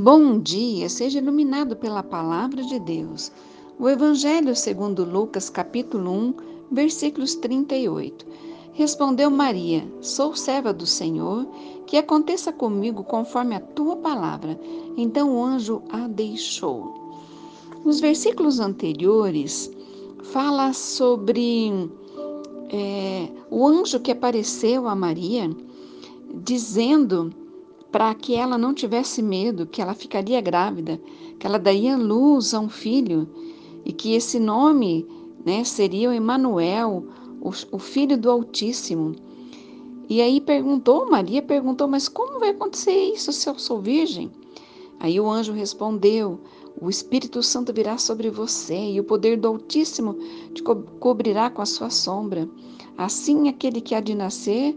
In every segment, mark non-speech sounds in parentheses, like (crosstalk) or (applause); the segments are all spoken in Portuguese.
Bom dia, seja iluminado pela palavra de Deus. O Evangelho segundo Lucas, capítulo 1, versículos 38. Respondeu Maria: Sou serva do Senhor, que aconteça comigo conforme a tua palavra. Então o anjo a deixou. Nos versículos anteriores, fala sobre é, o anjo que apareceu a Maria, dizendo para que ela não tivesse medo, que ela ficaria grávida, que ela daria luz a um filho e que esse nome né, seria o Emanuel, o, o filho do Altíssimo. E aí perguntou, Maria perguntou, mas como vai acontecer isso se eu sou virgem? Aí o anjo respondeu: O Espírito Santo virá sobre você e o poder do Altíssimo te co cobrirá com a sua sombra. Assim, aquele que há de nascer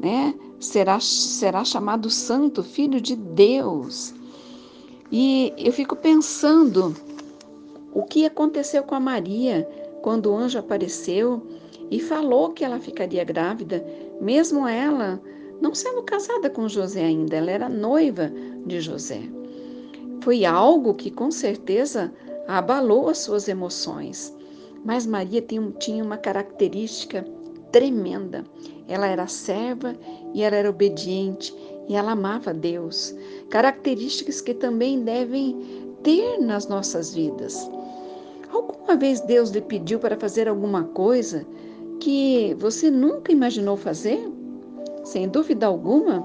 né, será, será chamado Santo, Filho de Deus. E eu fico pensando o que aconteceu com a Maria quando o anjo apareceu e falou que ela ficaria grávida, mesmo ela não sendo casada com José ainda, ela era noiva de José. Foi algo que com certeza abalou as suas emoções. Mas Maria tinha uma característica tremenda. Ela era serva e ela era obediente e ela amava Deus. Características que também devem ter nas nossas vidas. Alguma vez Deus lhe pediu para fazer alguma coisa que você nunca imaginou fazer? Sem dúvida alguma,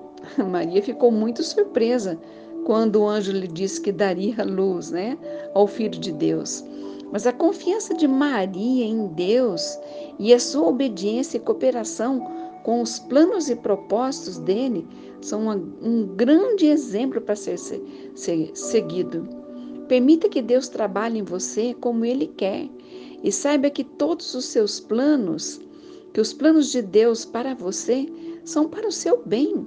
(laughs) Maria ficou muito surpresa quando o anjo lhe disse que daria luz né, ao Filho de Deus. Mas a confiança de Maria em Deus e a sua obediência e cooperação com os planos e propósitos dele são um grande exemplo para ser, ser seguido. Permita que Deus trabalhe em você como Ele quer e saiba que todos os seus planos, que os planos de Deus para você são para o seu bem.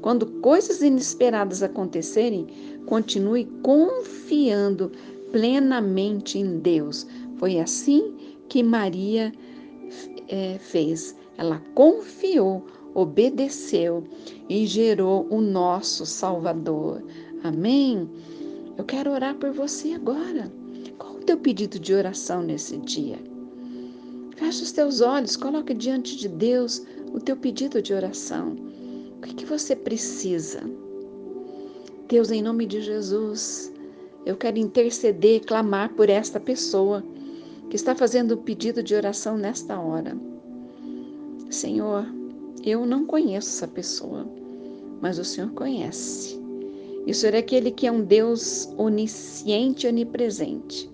Quando coisas inesperadas acontecerem, continue confiando plenamente em Deus. Foi assim que Maria é, fez. Ela confiou, obedeceu e gerou o nosso Salvador. Amém? Eu quero orar por você agora. Qual o teu pedido de oração nesse dia? Feche os teus olhos, coloque diante de Deus o teu pedido de oração. O que, que você precisa? Deus, em nome de Jesus, eu quero interceder, clamar por esta pessoa que está fazendo o pedido de oração nesta hora. Senhor, eu não conheço essa pessoa, mas o Senhor conhece. E o Senhor é aquele que é um Deus onisciente onipresente,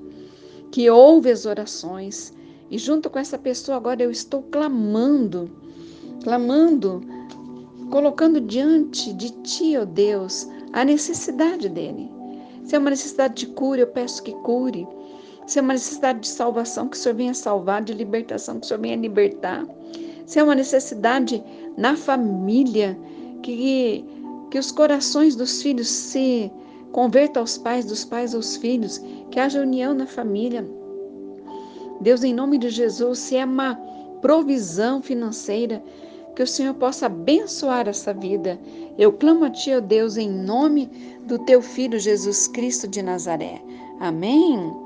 que ouve as orações. E junto com essa pessoa agora eu estou clamando, clamando, colocando diante de Ti, ó oh Deus, a necessidade dele. Se é uma necessidade de cura, eu peço que cure. Se é uma necessidade de salvação, que o Senhor venha salvar, de libertação, que o Senhor venha libertar. Se é uma necessidade na família, que, que os corações dos filhos se convertam aos pais, dos pais aos filhos, que haja união na família. Deus, em nome de Jesus, se é uma provisão financeira, que o Senhor possa abençoar essa vida. Eu clamo a Ti, ó Deus, em nome do Teu Filho Jesus Cristo de Nazaré. Amém.